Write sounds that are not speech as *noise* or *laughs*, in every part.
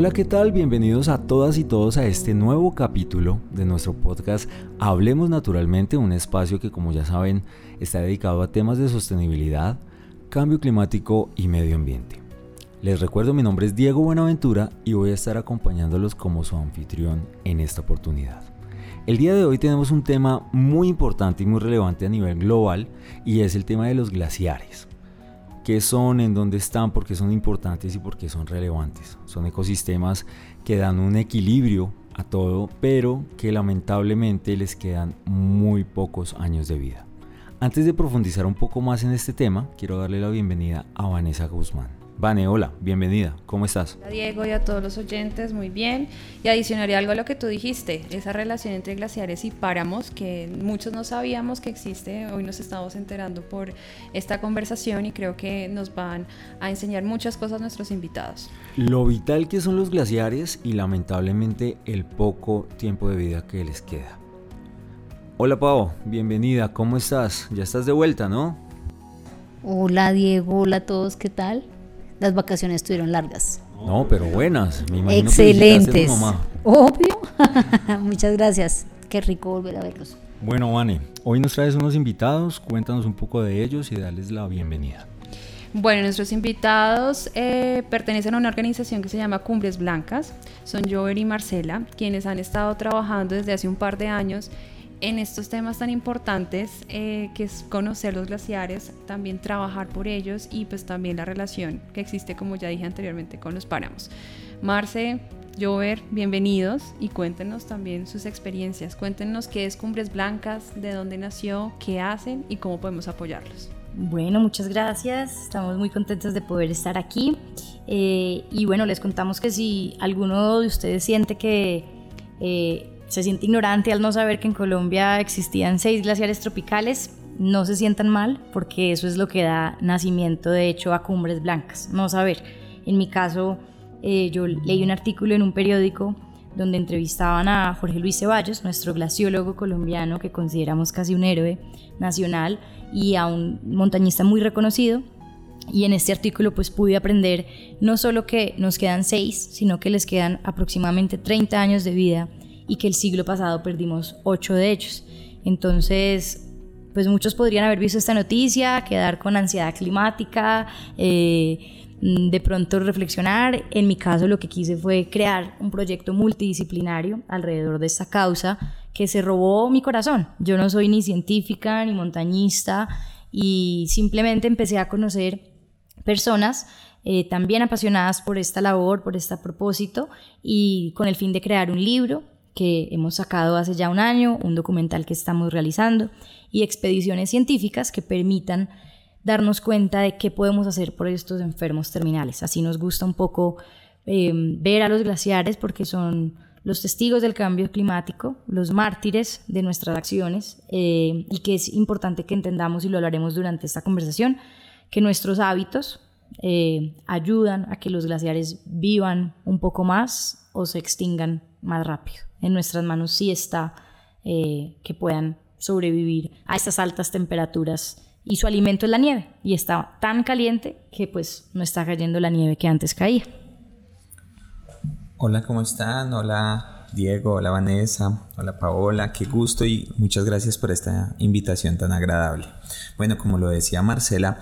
Hola, ¿qué tal? Bienvenidos a todas y todos a este nuevo capítulo de nuestro podcast Hablemos Naturalmente, un espacio que como ya saben está dedicado a temas de sostenibilidad, cambio climático y medio ambiente. Les recuerdo mi nombre es Diego Buenaventura y voy a estar acompañándolos como su anfitrión en esta oportunidad. El día de hoy tenemos un tema muy importante y muy relevante a nivel global y es el tema de los glaciares qué son, en dónde están, por qué son importantes y por qué son relevantes. Son ecosistemas que dan un equilibrio a todo, pero que lamentablemente les quedan muy pocos años de vida. Antes de profundizar un poco más en este tema, quiero darle la bienvenida a Vanessa Guzmán. Vane, hola, bienvenida, ¿cómo estás? Hola Diego y a todos los oyentes, muy bien. Y adicionaría algo a lo que tú dijiste, esa relación entre glaciares y páramos que muchos no sabíamos que existe, hoy nos estamos enterando por esta conversación y creo que nos van a enseñar muchas cosas nuestros invitados. Lo vital que son los glaciares y lamentablemente el poco tiempo de vida que les queda. Hola Pau, bienvenida, ¿cómo estás? Ya estás de vuelta, ¿no? Hola Diego, hola a todos, ¿qué tal? Las vacaciones estuvieron largas. No, pero buenas. Me Excelentes. Obvio. *laughs* Muchas gracias. Qué rico volver a verlos. Bueno, Vane, hoy nos traes unos invitados. Cuéntanos un poco de ellos y darles la bienvenida. Bueno, nuestros invitados eh, pertenecen a una organización que se llama Cumbres Blancas. Son Jover y Marcela, quienes han estado trabajando desde hace un par de años en estos temas tan importantes eh, que es conocer los glaciares, también trabajar por ellos y pues también la relación que existe, como ya dije anteriormente, con los páramos. Marce, Jover, bienvenidos y cuéntenos también sus experiencias. Cuéntenos qué es Cumbres Blancas, de dónde nació, qué hacen y cómo podemos apoyarlos. Bueno, muchas gracias. Estamos muy contentos de poder estar aquí. Eh, y bueno, les contamos que si alguno de ustedes siente que eh, se siente ignorante al no saber que en Colombia existían seis glaciares tropicales, no se sientan mal porque eso es lo que da nacimiento de hecho a cumbres blancas. No saber. En mi caso, eh, yo leí un artículo en un periódico donde entrevistaban a Jorge Luis Ceballos, nuestro glaciólogo colombiano que consideramos casi un héroe nacional y a un montañista muy reconocido. Y en este artículo pues pude aprender no solo que nos quedan seis, sino que les quedan aproximadamente 30 años de vida y que el siglo pasado perdimos ocho de ellos. Entonces, pues muchos podrían haber visto esta noticia, quedar con ansiedad climática, eh, de pronto reflexionar. En mi caso lo que quise fue crear un proyecto multidisciplinario alrededor de esta causa que se robó mi corazón. Yo no soy ni científica ni montañista y simplemente empecé a conocer personas eh, también apasionadas por esta labor, por este propósito y con el fin de crear un libro que hemos sacado hace ya un año, un documental que estamos realizando y expediciones científicas que permitan darnos cuenta de qué podemos hacer por estos enfermos terminales. Así nos gusta un poco eh, ver a los glaciares porque son los testigos del cambio climático, los mártires de nuestras acciones eh, y que es importante que entendamos y lo hablaremos durante esta conversación, que nuestros hábitos eh, ayudan a que los glaciares vivan un poco más o se extingan más rápido en nuestras manos sí está eh, que puedan sobrevivir a estas altas temperaturas y su alimento es la nieve y está tan caliente que pues no está cayendo la nieve que antes caía. Hola, ¿cómo están? Hola Diego, hola Vanessa, hola Paola, qué gusto y muchas gracias por esta invitación tan agradable. Bueno, como lo decía Marcela,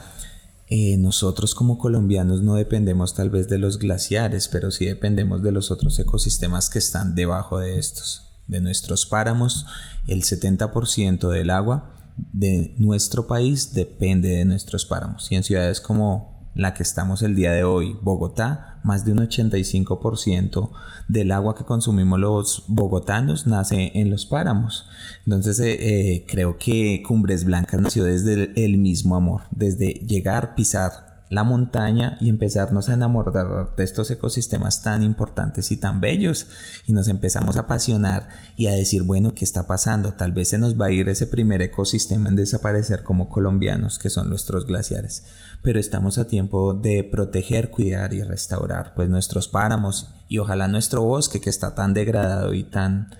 eh, nosotros como colombianos no dependemos tal vez de los glaciares, pero sí dependemos de los otros ecosistemas que están debajo de estos. De nuestros páramos, el 70% del agua de nuestro país depende de nuestros páramos. Y en ciudades como la que estamos el día de hoy, Bogotá, más de un 85% del agua que consumimos los bogotanos nace en los páramos. Entonces eh, eh, creo que Cumbres Blancas nació desde el mismo amor, desde llegar, pisar la montaña y empezarnos a enamorar de estos ecosistemas tan importantes y tan bellos y nos empezamos a apasionar y a decir, bueno, ¿qué está pasando? Tal vez se nos va a ir ese primer ecosistema en desaparecer como colombianos, que son nuestros glaciares, pero estamos a tiempo de proteger, cuidar y restaurar pues nuestros páramos y ojalá nuestro bosque que está tan degradado y tan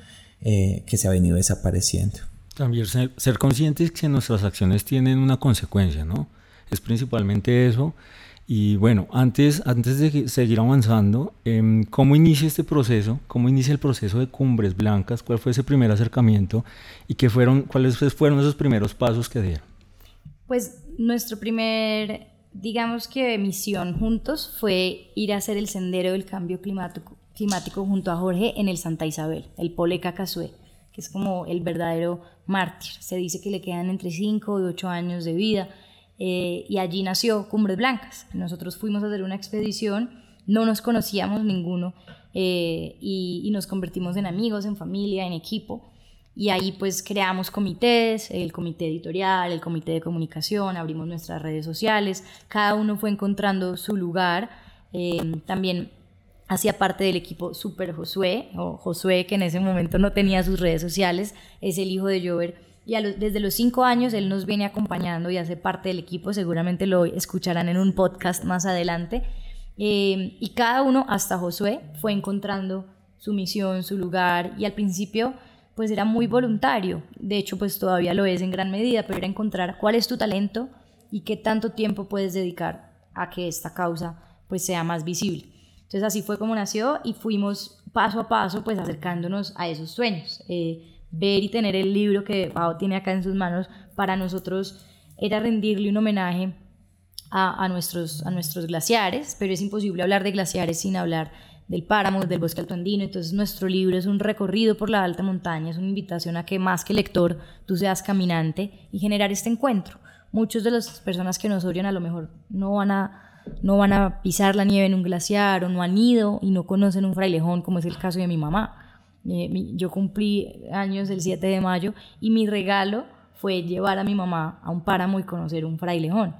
eh, que se ha venido desapareciendo. También ser, ser conscientes que nuestras acciones tienen una consecuencia, ¿no? es principalmente eso. Y bueno, antes, antes de seguir avanzando, em, ¿cómo inicia este proceso? ¿Cómo inicia el proceso de Cumbres Blancas? ¿Cuál fue ese primer acercamiento? ¿Y qué fueron, cuáles fueron esos primeros pasos que dieron? Pues nuestro primer, digamos que misión juntos fue ir a hacer el sendero del cambio climático, climático junto a Jorge en el Santa Isabel, el Pole Cacasué, que es como el verdadero mártir. Se dice que le quedan entre 5 y 8 años de vida eh, y allí nació Cumbres Blancas. Nosotros fuimos a hacer una expedición, no nos conocíamos ninguno eh, y, nos convertimos en amigos, en familia, en equipo. Y ahí pues creamos comités, el comité editorial, el comité de comunicación, abrimos nuestras redes sociales, cada uno fue encontrando su lugar. Eh, también hacía parte del equipo Super Josué, o Josué que en ese momento no tenía sus redes sociales, es el hijo de Jover y desde los cinco años él nos viene acompañando y hace parte del equipo, seguramente lo escucharán en un podcast más adelante. Eh, y cada uno, hasta Josué, fue encontrando su misión, su lugar y al principio pues era muy voluntario, de hecho pues todavía lo es en gran medida, pero era encontrar cuál es tu talento y qué tanto tiempo puedes dedicar a que esta causa pues sea más visible. Entonces así fue como nació y fuimos paso a paso pues acercándonos a esos sueños. Eh, ver y tener el libro que Pau tiene acá en sus manos, para nosotros era rendirle un homenaje a, nuestros, a nuestros glaciares, pero es imposible hablar de glaciares sin hablar del páramo, del bosque alto andino. Entonces nuestro libro es un recorrido por la alta montaña, es una invitación a que más que lector tú seas caminante y generar este encuentro. Muchas de las personas que nos oyen a lo mejor no van a no van a pisar la nieve en un glaciar o no han ido y no conocen un frailejón como es el caso de mi mamá. Eh, yo cumplí años el 7 de mayo y mi regalo fue llevar a mi mamá a un páramo y conocer un frailejón.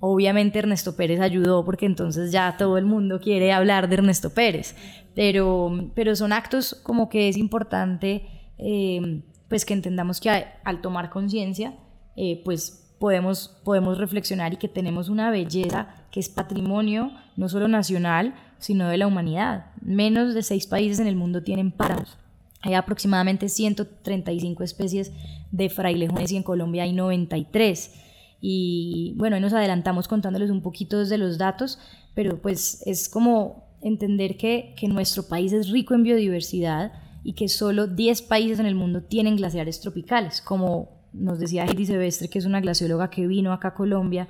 Obviamente Ernesto Pérez ayudó porque entonces ya todo el mundo quiere hablar de Ernesto Pérez, pero, pero son actos como que es importante eh, pues que entendamos que al tomar conciencia eh, pues podemos, podemos reflexionar y que tenemos una belleza que es patrimonio no solo nacional, sino de la humanidad. Menos de seis países en el mundo tienen páramos. Hay aproximadamente 135 especies de frailejones y en Colombia hay 93. Y bueno, nos adelantamos contándoles un poquito de los datos, pero pues es como entender que, que nuestro país es rico en biodiversidad y que solo 10 países en el mundo tienen glaciares tropicales, como nos decía Heidi Silvestre, que es una glacióloga que vino acá a Colombia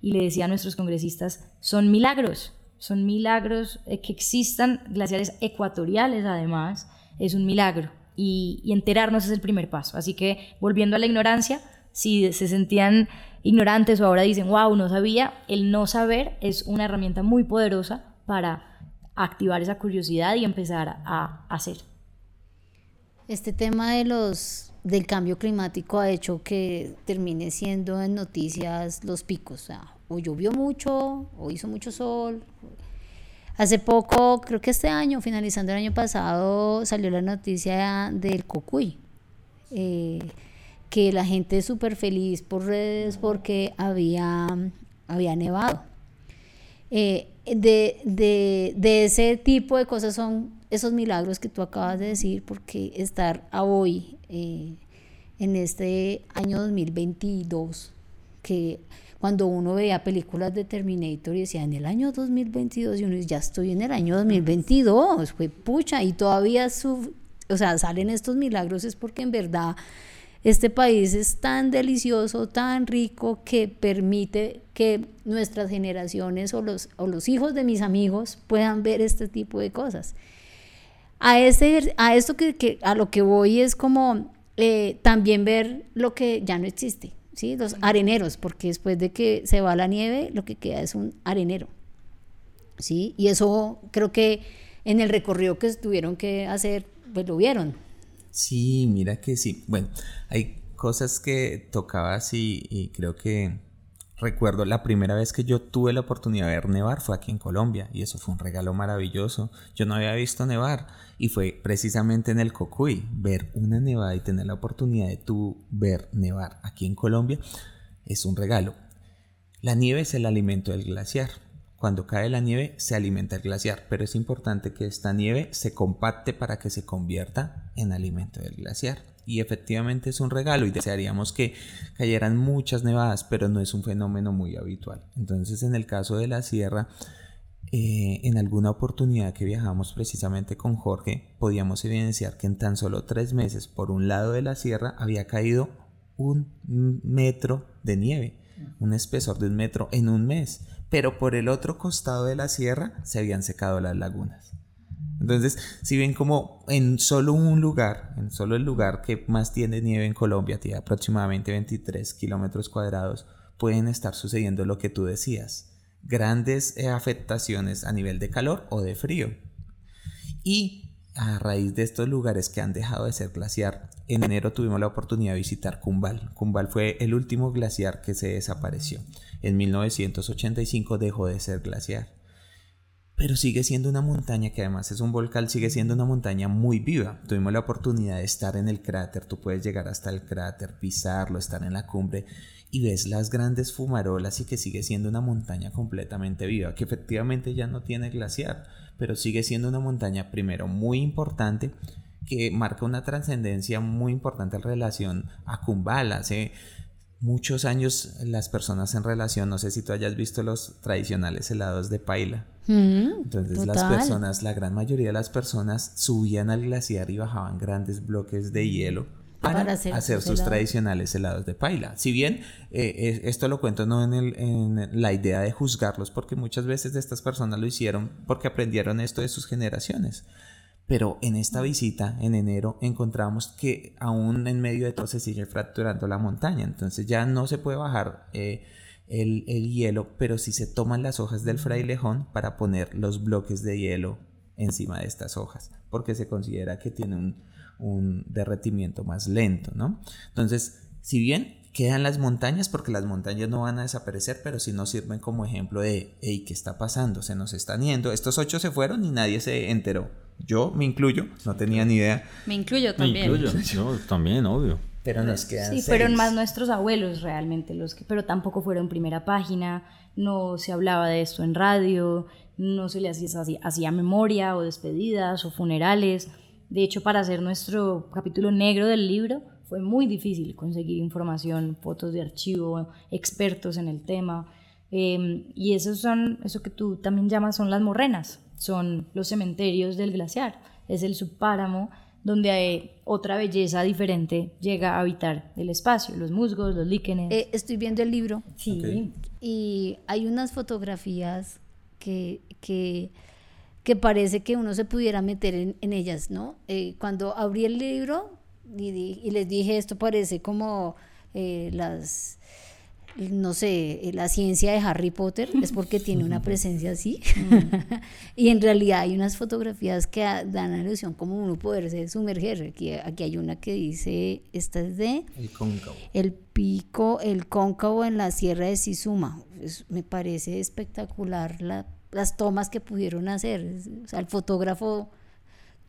y le decía a nuestros congresistas, son milagros, son milagros eh, que existan glaciares ecuatoriales además, es un milagro y, enterarnos es el primer paso. Así que volviendo a la ignorancia, si se sentían ignorantes o ahora dicen, wow, no sabía, el no saber es una herramienta muy poderosa para activar esa curiosidad y empezar a hacer. Este tema de los del cambio climático ha hecho que termine siendo en noticias los picos, o sea, o llovió mucho, o hizo mucho sol, Hace poco, creo que este año, finalizando el año pasado, salió la noticia del Cocuy, eh, que la gente es súper feliz por redes porque había, había nevado. Eh, de, de, de, ese tipo de cosas son esos milagros que tú acabas de decir, porque estar a hoy, eh, en este año 2022, que cuando uno veía películas de Terminator y decía en el año 2022 y uno dice, ya estoy en el año 2022, fue pucha, y todavía su, o sea, salen estos milagros es porque en verdad este país es tan delicioso, tan rico que permite que nuestras generaciones o los, o los hijos de mis amigos puedan ver este tipo de cosas. A, ese, a esto que, a lo que voy es como eh, también ver lo que ya no existe ¿sí? Los areneros, porque después de que se va la nieve, lo que queda es un arenero, ¿sí? Y eso creo que en el recorrido que tuvieron que hacer, pues lo vieron. Sí, mira que sí. Bueno, hay cosas que tocaba así y creo que Recuerdo la primera vez que yo tuve la oportunidad de ver nevar fue aquí en Colombia y eso fue un regalo maravilloso. Yo no había visto nevar y fue precisamente en el Cocuy. Ver una nevada y tener la oportunidad de tú ver nevar aquí en Colombia es un regalo. La nieve es el alimento del glaciar. Cuando cae la nieve se alimenta el glaciar, pero es importante que esta nieve se compacte para que se convierta en alimento del glaciar. Y efectivamente es un regalo y desearíamos que cayeran muchas nevadas, pero no es un fenómeno muy habitual. Entonces en el caso de la sierra, eh, en alguna oportunidad que viajamos precisamente con Jorge, podíamos evidenciar que en tan solo tres meses, por un lado de la sierra, había caído un metro de nieve, un espesor de un metro en un mes, pero por el otro costado de la sierra se habían secado las lagunas. Entonces, si ven como en solo un lugar, en solo el lugar que más tiene nieve en Colombia, tiene aproximadamente 23 kilómetros cuadrados, pueden estar sucediendo lo que tú decías, grandes eh, afectaciones a nivel de calor o de frío. Y a raíz de estos lugares que han dejado de ser glaciar, en enero tuvimos la oportunidad de visitar Cumbal. Cumbal fue el último glaciar que se desapareció. En 1985 dejó de ser glaciar. Pero sigue siendo una montaña que además es un volcán, sigue siendo una montaña muy viva. Tuvimos la oportunidad de estar en el cráter, tú puedes llegar hasta el cráter, pisarlo, estar en la cumbre y ves las grandes fumarolas y que sigue siendo una montaña completamente viva, que efectivamente ya no tiene glaciar pero sigue siendo una montaña primero muy importante que marca una trascendencia muy importante en relación a Kumbala. Hace muchos años las personas en relación, no sé si tú hayas visto los tradicionales helados de paila. Mm, Entonces las personas, la gran mayoría de las personas subían al glaciar y bajaban grandes bloques de hielo para, hacer, sus, tradicionales helados de paila. Si bien eh, esto lo cuento no en, el, en, la idea de juzgarlos, porque muchas veces estas personas lo hicieron porque aprendieron esto de sus generaciones. Pero en esta visita, en enero, encontramos que aún en medio de todo se sigue fracturando la montaña. Entonces ya no se puede bajar eh, el, el hielo, pero sí se toman las hojas del frailejón para poner los bloques de hielo encima de estas hojas, porque se considera que tiene un, un derretimiento más lento, ¿no? Entonces, si bien quedan las montañas, porque las montañas no van a desaparecer, pero sí nos sirven como ejemplo de, hey, ¿qué está pasando? Se nos están yendo. Estos ocho se fueron y nadie se enteró. Yo me incluyo, no tenía ni idea. Me incluyo también. Me incluyo, yo también, obvio. Pero nos quedan Sí, fueron más nuestros abuelos realmente los que, pero tampoco fueron primera página, no se hablaba de esto en radio, no se le hacía, hacía memoria o despedidas o funerales. De hecho, para hacer nuestro capítulo negro del libro fue muy difícil conseguir información, fotos de archivo, expertos en el tema. Em, y esos son, eso que tú también llamas son las morrenas, son los cementerios del glaciar, es el subpáramo donde hay otra belleza diferente llega a habitar el espacio, los musgos, los líquenes. Eh, estoy viendo el libro. Sí. Y hay unas fotografías que, que que parece que uno se pudiera meter en, ellas, ¿no? Eh, cuando abrí el libro y, les dije, esto parece como eh, las, no sé, la ciencia de Harry Potter, es porque tiene una *laughs* presencia así. *laughs* y en realidad hay unas fotografías que dan alusión como uno poderse sumerger. Aquí, aquí hay una que dice, esta es de... El cóncavo. El pico, el cóncavo en la sierra de Sisuma. me parece espectacular la las tomas que pudieron hacer. O sea, el fotógrafo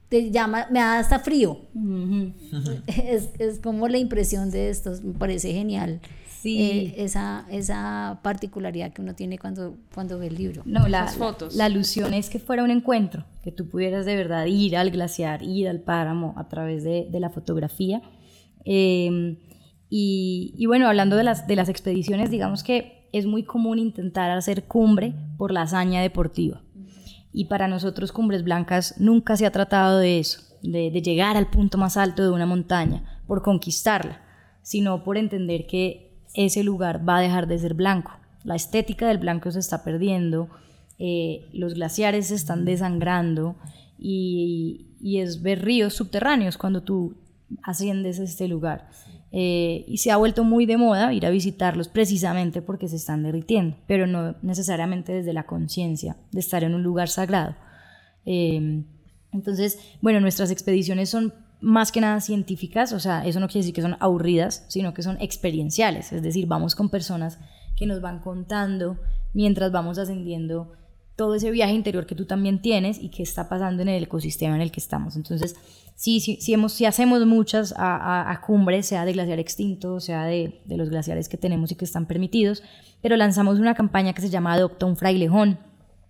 te llama, me da hasta frío. *laughs* es, es, como la impresión de esto, me parece genial. Sí. Eh, esa, esa particularidad que uno tiene cuando, cuando ve el libro. No, las fotos. La, alusión es que fuera un encuentro, que tú pudieras de verdad ir al glaciar, ir al páramo a través de, de la fotografía. Em, y, y, bueno, hablando de las, de las expediciones, digamos que es muy común intentar hacer cumbre por la hazaña deportiva. Y para nosotros Cumbres Blancas nunca se ha tratado de eso, de, llegar al punto más alto de una montaña, por conquistarla, sino por entender que ese lugar va a dejar de ser blanco. La estética del blanco se está perdiendo, eh, los glaciares se están desangrando y, y, es ver ríos subterráneos cuando tú asciendes a este lugar. Eh, y se ha vuelto muy de moda ir a visitarlos precisamente porque se están derritiendo, pero no necesariamente desde la conciencia de estar en un lugar sagrado. Eh, entonces, bueno, nuestras expediciones son más que nada científicas, o sea, eso no quiere decir que son aburridas, sino que son experienciales, es decir, vamos con personas que nos van contando mientras vamos ascendiendo todo ese viaje interior que tú también tienes y que está pasando en el ecosistema en el que estamos. Entonces, sí, sí, hemos, hacemos muchas a, a, cumbres, sea de glaciar extinto, sea de, de, los glaciares que tenemos y que están permitidos, pero lanzamos una campaña que se llama Adopta un Frailejón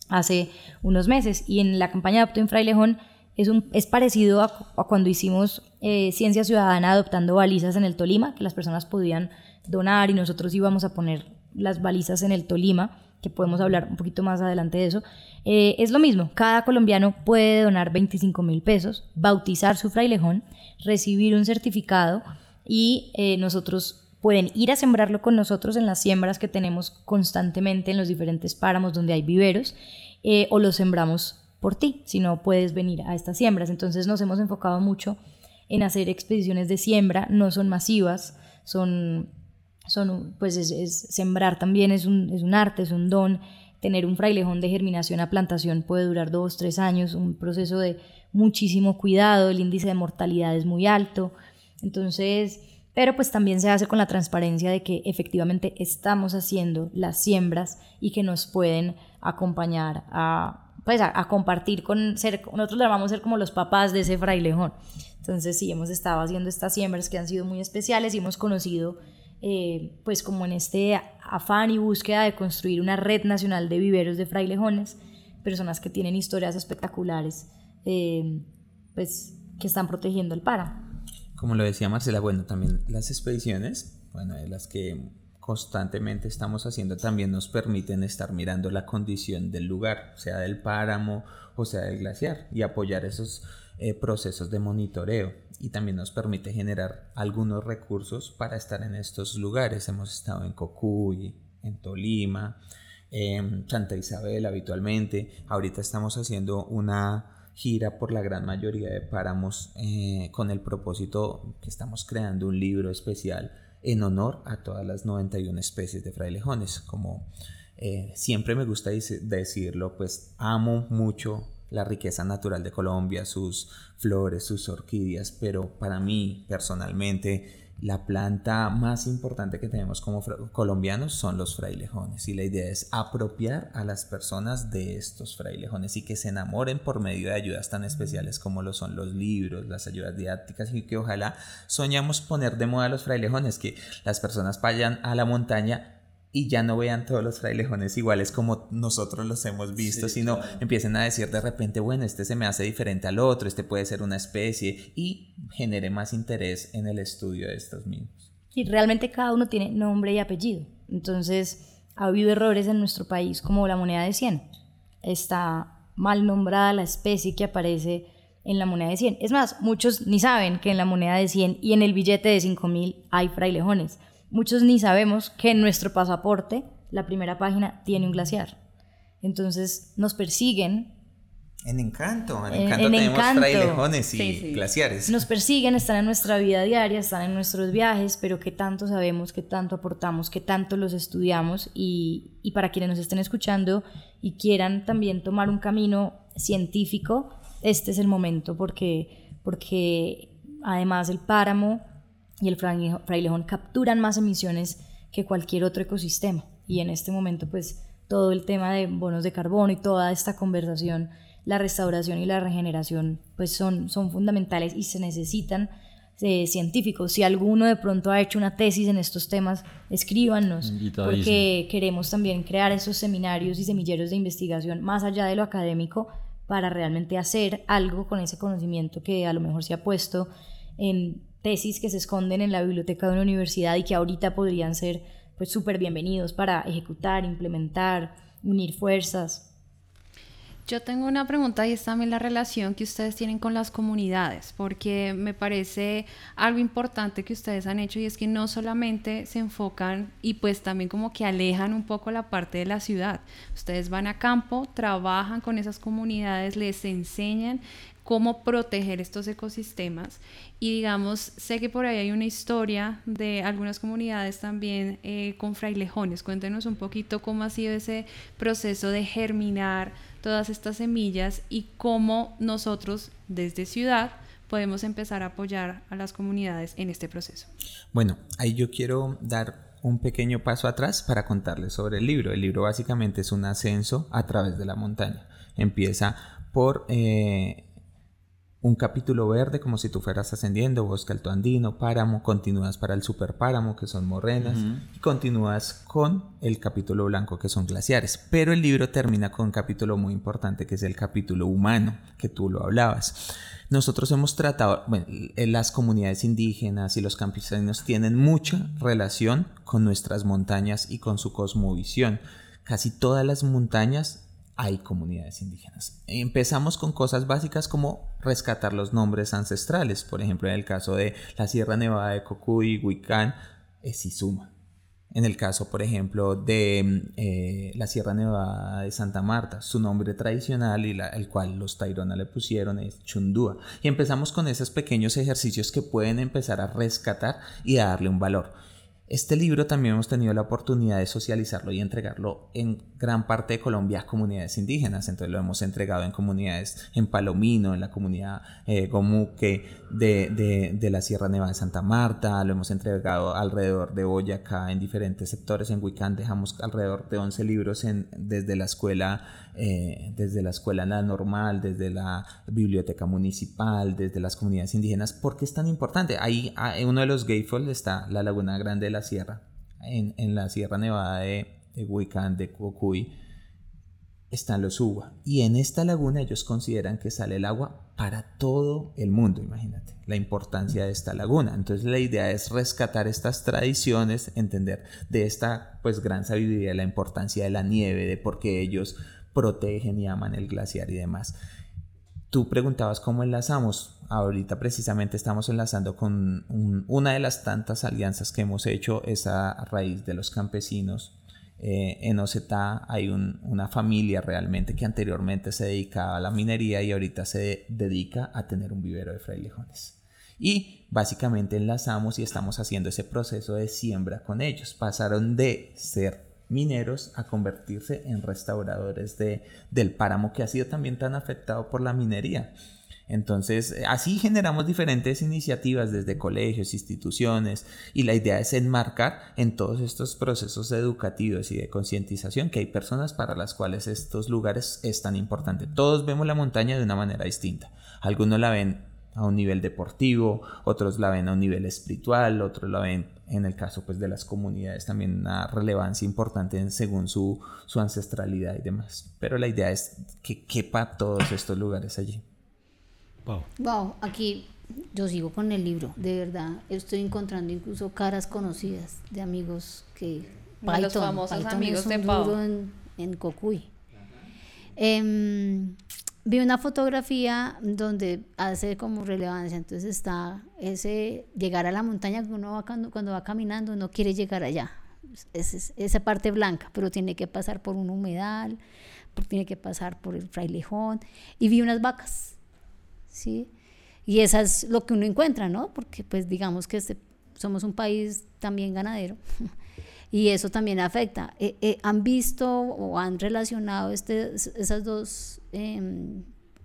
hace unos meses y en la campaña Adopta un Frailejón Es, es parecido a, cuando hicimos eh, Ciencia Ciudadana adoptando balizas en el Tolima, que las personas podían donar y nosotros íbamos a poner las balizas en el Tolima, que podemos hablar un poquito más adelante de eso. Eh, es lo mismo, cada colombiano puede donar 25 mil pesos, bautizar su frailejón, recibir un certificado y eh, nosotros pueden ir a sembrarlo con nosotros en las siembras que tenemos constantemente en los diferentes páramos donde hay viveros eh, o lo sembramos por ti, si no puedes venir a estas siembras. Entonces nos hemos enfocado mucho en hacer expediciones de siembra, no son masivas, son, son pues es, sembrar también es un, es un arte, es un don. Tener un frailejón de germinación a plantación puede durar dos, tres años, un proceso de muchísimo cuidado, el índice de mortalidad es muy alto. Entonces, pero pues también se hace con la transparencia de que efectivamente estamos haciendo las siembras y que nos pueden acompañar a, pues a, compartir con ser, nosotros le vamos a ser como los papás de ese frailejón. Entonces sí, hemos estado haciendo estas siembras que han sido muy especiales y hemos conocido eh, pues como en este afán y búsqueda de construir una red nacional de viveros de frailejones, personas que tienen historias espectaculares, eh, pues que están protegiendo el páramo. Como lo decía Marcela, bueno, también las expediciones, bueno, de las que constantemente estamos haciendo también nos permiten estar mirando la condición del lugar, sea del páramo o sea del glaciar, y apoyar esos eh, procesos de monitoreo. Y también nos permite generar algunos recursos para estar en estos lugares. Hemos estado en Cocuy, en Tolima, en Santa Isabel habitualmente. Ahorita estamos haciendo una gira por la gran mayoría de páramos eh, con el propósito que estamos creando un libro especial en honor a todas las 91 especies de frailejones. Como eh, siempre me gusta decirlo, pues amo mucho la riqueza natural de Colombia, sus flores, sus orquídeas, pero para mí personalmente la planta más importante que tenemos como colombianos son los frailejones y la idea es apropiar a las personas de estos frailejones y que se enamoren por medio de ayudas tan especiales como lo son los libros, las ayudas didácticas y que ojalá soñamos poner de moda los frailejones, que las personas vayan a la montaña y ya no vean todos los frailejones iguales como nosotros los hemos visto, sino empiecen a decir de repente, bueno, este se me hace diferente al otro, este puede ser una especie y genere más interés en el estudio de estos mismos. Y realmente cada uno tiene nombre y apellido. Entonces, ha habido errores en nuestro país como la moneda de 100. Está mal nombrada la especie que aparece en la moneda de 100. Es más, muchos ni saben que en la moneda de 100 y en el billete de 5000 hay frailejones muchos ni sabemos que en nuestro pasaporte la primera página tiene un glaciar. Entonces nos persiguen. En Encanto, en Encanto tenemos frailejones y glaciares. Nos persiguen, están en nuestra vida diaria, están en nuestros viajes, pero que tanto sabemos, que tanto aportamos, que tanto los estudiamos y, y para quienes nos estén escuchando y quieran también tomar un camino científico, este es el momento porque, porque además el páramo y el frailejón capturan más emisiones que cualquier otro ecosistema. Y en este momento, pues todo el tema de bonos de carbono y toda esta conversación, la restauración y la regeneración, pues son, son fundamentales y se necesitan eh, científicos. Si alguno de pronto ha hecho una tesis en estos temas, escríbanos, porque queremos también crear esos seminarios y semilleros de investigación más allá de lo académico para realmente hacer algo con ese conocimiento que a lo mejor se ha puesto en tesis que se esconden en la biblioteca de una universidad y que ahorita podrían ser pues súper bienvenidos para ejecutar, implementar, unir fuerzas. Yo tengo una pregunta y es también la relación que ustedes tienen con las comunidades, porque me parece algo importante que ustedes han hecho y es que no solamente se enfocan y pues también como que alejan un poco la parte de la ciudad. Ustedes van a campo, trabajan con esas comunidades, les enseñan cómo proteger estos ecosistemas. Y digamos, sé que por ahí hay una historia de algunas comunidades también eh, con frailejones. Cuéntenos un poquito cómo ha sido ese proceso de germinar todas estas semillas y cómo nosotros desde ciudad podemos empezar a apoyar a las comunidades en este proceso. Bueno, ahí yo quiero dar un pequeño paso atrás para contarles sobre el libro. El libro básicamente es un ascenso a través de la montaña. Empieza por eh, un capítulo verde como si tú fueras ascendiendo, bosque alto andino, páramo, continúas para el superpáramo que son morrenas y continúas con el capítulo blanco que son glaciares. Pero el libro termina con un capítulo muy importante que es el capítulo humano, que tú lo hablabas. Nosotros hemos tratado, bueno, las comunidades indígenas y los campesinos tienen mucha relación con nuestras montañas y con su cosmovisión. Casi todas las montañas hay comunidades indígenas. Empezamos con cosas básicas como rescatar los nombres ancestrales. Por ejemplo, en el caso de la Sierra Nevada de Cocuy, Huicán, es Izuma. En el caso, por ejemplo, de eh, la Sierra Nevada de Santa Marta, su nombre tradicional y el cual los Tairona le pusieron es Chundúa. Y empezamos con esos pequeños ejercicios que pueden empezar a rescatar y a darle un valor. Este libro también hemos tenido la oportunidad de socializarlo y entregarlo en gran parte de Colombia a comunidades indígenas. Entonces lo hemos entregado en comunidades en Palomino, en la comunidad eh, Gomuque de, de, la Sierra Nevada de Santa Marta. Lo hemos entregado alrededor de Boyacá en diferentes sectores. En Huicán dejamos alrededor de 11 libros en, desde la escuela eh, desde la escuela normal, desde la biblioteca municipal, desde las comunidades indígenas. ¿Por qué es tan importante? Ahí, ah, en uno de los Gayfold está la Laguna Grande de la Sierra, en, en la Sierra Nevada de, de Huicán, de Cocuy, están los uva. Y en esta laguna ellos consideran que sale el agua para todo el mundo, imagínate, la importancia de esta laguna. Entonces la idea es rescatar estas tradiciones, entender de esta pues gran sabiduría la importancia de la nieve, de por qué ellos protegen y aman el glaciar y demás. Tú preguntabas cómo enlazamos. Ahorita precisamente estamos enlazando con una de las tantas alianzas que hemos hecho es a raíz de los campesinos. Eh, en Ocetá hay una familia realmente que anteriormente se dedicaba a la minería y ahorita se dedica a tener un vivero de frailejones. Y básicamente enlazamos y estamos haciendo ese proceso de siembra con ellos. Pasaron de ser mineros a convertirse en restauradores de, del páramo que ha sido también tan afectado por la minería. Entonces, eh, así generamos diferentes iniciativas desde colegios, instituciones, y la idea es enmarcar en todos estos procesos educativos y de concientización que hay personas para las cuales estos lugares es tan importante. Todos vemos la montaña de una manera distinta. Algunos la ven a un nivel deportivo, otros la ven a un nivel espiritual, otros la ven en el caso pues de las comunidades también una relevancia importante según su, su ancestralidad y demás. Pero la idea es que quepa todos estos lugares allí. Wow. Wow, aquí yo sigo con el libro, de verdad. Estoy encontrando incluso caras conocidas de amigos que Python, los famosos amigos de Pau. En, en Cocuy. Em, vi una fotografía donde hace como relevancia, entonces está ese llegar a la montaña que uno va cuando, cuando va caminando, no quiere llegar allá, es, esa parte blanca, pero tiene que pasar por un humedal, tiene que pasar por el frailejón, y vi unas vacas, ¿sí? Y eso es lo que uno encuentra, ¿no? Porque pues digamos que este, somos un país también ganadero. *laughs* y eso también afecta. Eh, eh, ¿Han visto o han relacionado este, esos dos em,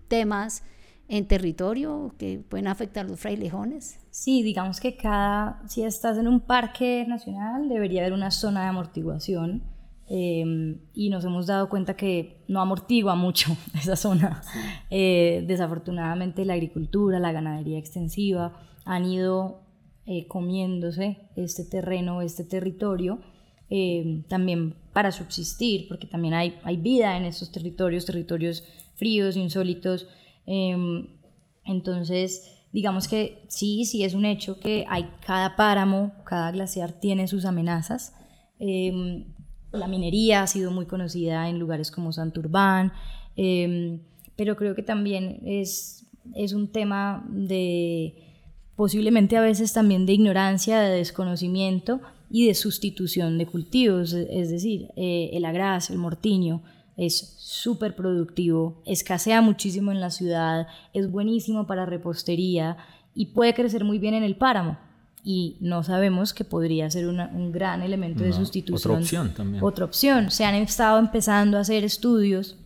temas en territorio que pueden afectar los frailejones? Sí, digamos que cada, si estás en un parque nacional, debería haber una zona de amortiguación. Em, y nos hemos dado cuenta que no amortigua mucho *laughs* esa zona. Eh, desafortunadamente la agricultura, la ganadería extensiva han ido comiéndose este terreno, este territorio eh, también para subsistir, porque también hay, hay vida en estos territorios, territorios fríos, insólitos. Em, entonces, digamos que sí, sí es un hecho que hay cada páramo, cada glaciar tiene sus amenazas. Em, la minería ha sido muy conocida en lugares como Santurbán, em, pero creo que también es, un tema de posiblemente a veces también de ignorancia, de desconocimiento, y de sustitución de cultivos, es decir, eh, el agraz, el mortiño, es súper productivo, escasea muchísimo en la ciudad, es buenísimo para repostería y puede crecer muy bien en el páramo. Y no sabemos que podría ser un gran elemento de sustitución. Otra opción también. Otra opción. Se han estado empezando a hacer estudios.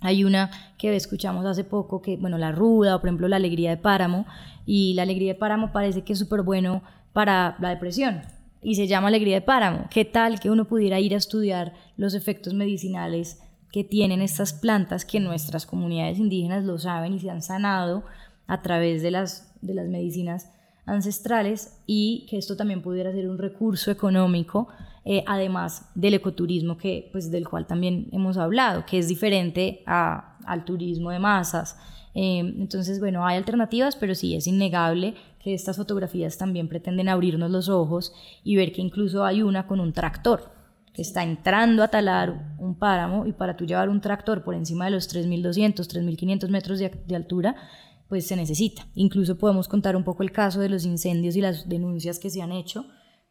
Hay una que escuchamos hace poco, que, bueno, la ruda, o por ejemplo la alegría de páramo. Y la alegría de páramo parece que es súper bueno para la depresión y se llama Alegría de Páramo. ¿Qué tal que uno pudiera ir a estudiar los efectos medicinales que tienen estas plantas que nuestras comunidades indígenas lo saben y se han sanado a través de las, de las medicinas ancestrales y que esto también pudiera ser un recurso económico, eh, además del ecoturismo que, pues, del cual también hemos hablado, que es diferente a, al turismo de masas. Eh, entonces, bueno, hay alternativas, pero sí es innegable que estas fotografías también pretenden abrirnos los ojos y ver que incluso hay una con un tractor que está entrando a talar un páramo y para tú llevar un tractor por encima de los 3.200, 3.500 metros de, de altura, pues se necesita. Incluso podemos contar un poco el caso de los incendios y las denuncias que se han hecho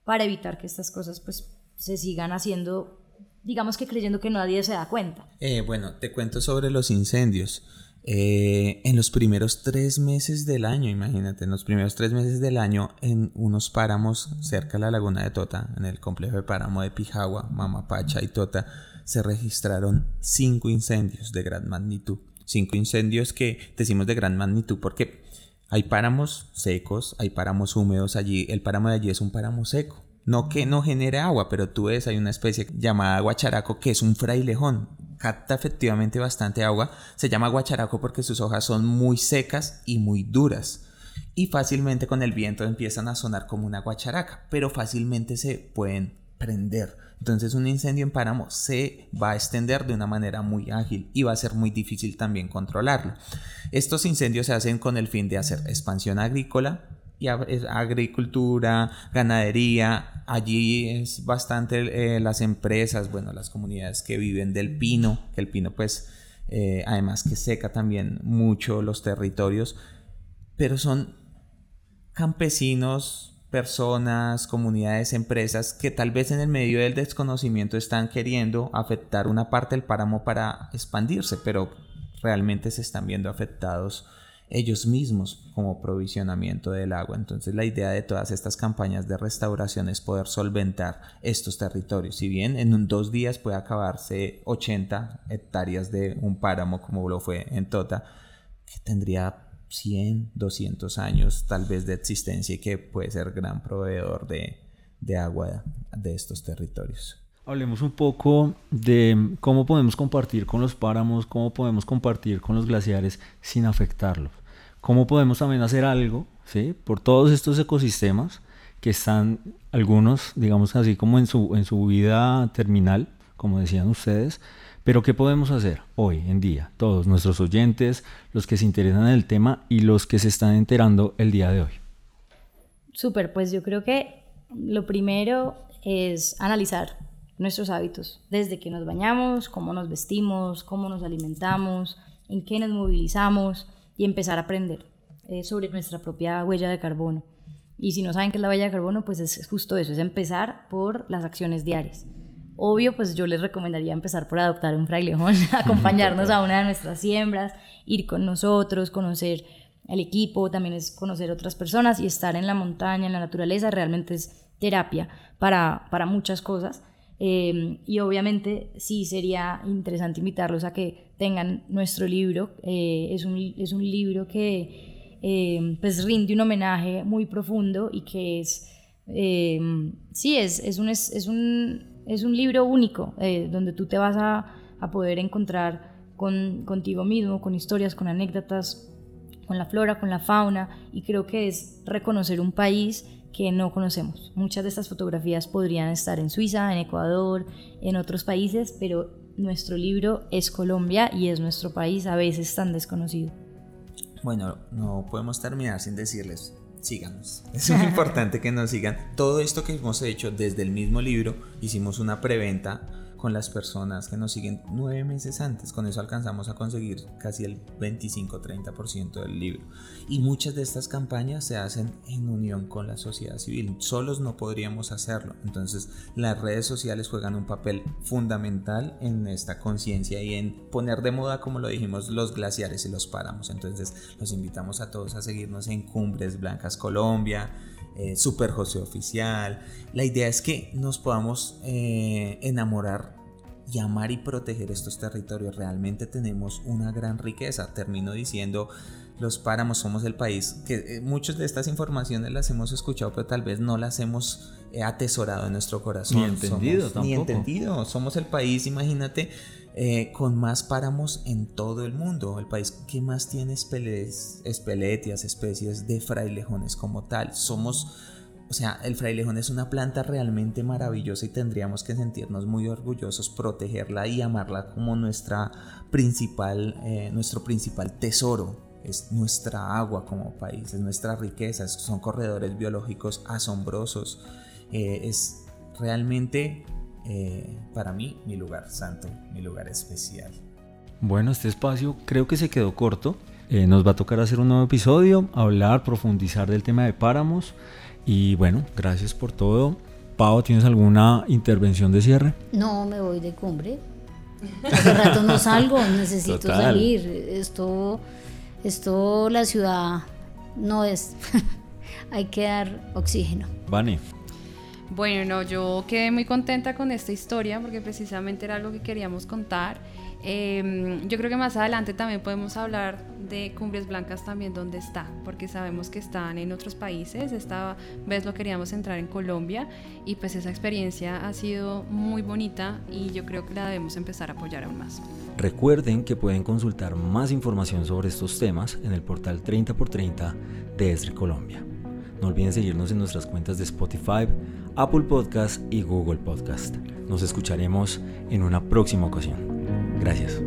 para evitar que estas cosas pues se sigan haciendo, digamos que creyendo que nadie se da cuenta. Eh, bueno, te cuento sobre los incendios. Eh, en los primeros tres meses del año, imagínate, en los primeros tres meses del año, en unos páramos cerca de la laguna de Tota, en el complejo de páramo de Pijagua, Mamapacha y Tota, se registraron cinco incendios de gran magnitud. Cinco incendios que decimos de gran magnitud porque hay páramos secos, hay páramos húmedos allí. El páramo de allí es un páramo seco. No que no genere agua, pero tú ves, hay una especie llamada guacharaco que es un frailejón capta efectivamente bastante agua. Se llama guacharaco porque sus hojas son muy secas y muy duras. Y fácilmente con el viento empiezan a sonar como una guacharaca, pero fácilmente se pueden prender. Entonces un incendio en páramo se va a extender de una manera muy ágil y va a ser muy difícil también controlarlo. Estos incendios se hacen con el fin de hacer expansión agrícola, y agricultura, ganadería. Allí es bastante eh, las empresas, bueno, las comunidades que viven del pino, que el pino pues eh, además que seca también mucho los territorios, pero son campesinos, personas, comunidades, empresas que tal vez en el medio del desconocimiento están queriendo afectar una parte del páramo para expandirse, pero realmente se están viendo afectados ellos mismos como provisionamiento del agua. Entonces la idea de todas estas campañas de restauración es poder solventar estos territorios. Si bien en dos días puede acabarse 80 hectáreas de un páramo como lo fue en Tota, que tendría 100, 200 años tal vez de existencia y que puede ser gran proveedor de, de agua de estos territorios. Hablemos un poco de cómo podemos compartir con los páramos, cómo podemos compartir con los glaciares sin afectarlos. Cómo podemos también hacer algo ¿sí? por todos estos ecosistemas que están algunos, digamos así, como en su, en su vida terminal, como decían ustedes, pero ¿qué podemos hacer hoy en día? Todos nuestros oyentes, los que se interesan en el tema y los que se están enterando el día de hoy. Súper, pues yo creo que lo primero es analizar nuestros hábitos, desde que nos bañamos, cómo nos vestimos, cómo nos alimentamos, en qué nos movilizamos y empezar a aprender eh, sobre nuestra propia huella de carbono. Y si no saben qué es la huella de carbono, pues es justo eso, es empezar por las acciones diarias. Obvio, pues yo les recomendaría empezar por adoptar un frailejón, *laughs* acompañarnos a una de nuestras siembras, ir con nosotros, conocer el equipo, también es conocer otras personas y estar en la montaña, en la naturaleza, realmente es terapia para, para muchas cosas. Em, y obviamente sí sería interesante invitarlos a que tengan nuestro libro. Eh, es, un, es, un, libro que em, pues rinde un homenaje muy profundo y que es, em, sí, es, es, un, es, un, es un libro único eh, donde tú te vas a, a poder encontrar con, contigo mismo, con historias, con anécdotas, con la flora, con la fauna y creo que es reconocer un país que no conocemos. Muchas de estas fotografías podrían estar en Suiza, en Ecuador, en otros países, pero nuestro libro es Colombia y es nuestro país a veces tan desconocido. Bueno, no podemos terminar sin decirles, síganos. *laughs* Es muy *laughs* importante que nos sigan. Todo esto que hemos hecho desde el mismo libro, hicimos una preventa con las personas que nos siguen nueve meses antes. Con eso alcanzamos a conseguir casi el 25-30% del libro. Y muchas de estas campañas se hacen en unión con la sociedad civil. Solos no podríamos hacerlo. Entonces las redes sociales juegan un papel fundamental en esta conciencia y en poner de moda, como lo dijimos, los glaciares y los páramos. Entonces los invitamos a todos a seguirnos en Cumbres Blancas Colombia eh, Super José Oficial. La idea es que nos podamos eh, enamorar y amar y proteger estos territorios. Realmente tenemos una gran riqueza. Termino diciendo, los páramos, somos el país que eh, muchas de estas informaciones las hemos escuchado, pero tal vez no las hemos atesorado en nuestro corazón. Ni entendido somos, tampoco. Ni entendido. Somos el país, imagínate, eh, con más páramos en todo el mundo. El país que más tiene espeletias, especies de frailejones como tal. Somos, o sea, el frailejón es una planta realmente maravillosa y tendríamos que sentirnos muy orgullosos, protegerla y amarla como nuestra principal, eh, nuestro principal tesoro es nuestra agua como país, es nuestra riqueza, son corredores biológicos asombrosos, eh, es realmente eh, para mí mi lugar santo, mi lugar especial. Bueno, este espacio creo que se quedó corto. Eh, nos va a tocar hacer un nuevo episodio, hablar, profundizar del tema de páramos. Y bueno, gracias por todo. Pau, ¿tienes alguna intervención de cierre? No, me voy de cumbre. Hace rato no salgo, necesito Total. salir. Esto, esto, la ciudad no es. *laughs* Hay que dar oxígeno. Vane. Bueno, no, yo quedé muy contenta con esta historia porque precisamente era algo que queríamos contar. Eh, yo creo que más adelante también podemos hablar de Cumbres Blancas también dónde está, porque sabemos que están en otros países. Esta vez lo queríamos entrar en Colombia y pues esa experiencia ha sido muy bonita y yo creo que la debemos empezar a apoyar aún más. Recuerden que pueden consultar más información sobre estos temas en el portal 30x30 de Esri Colombia. No olviden seguirnos en nuestras cuentas de Spotify, Apple Podcast y Google Podcast. Nos escucharemos en una próxima ocasión. Gracias.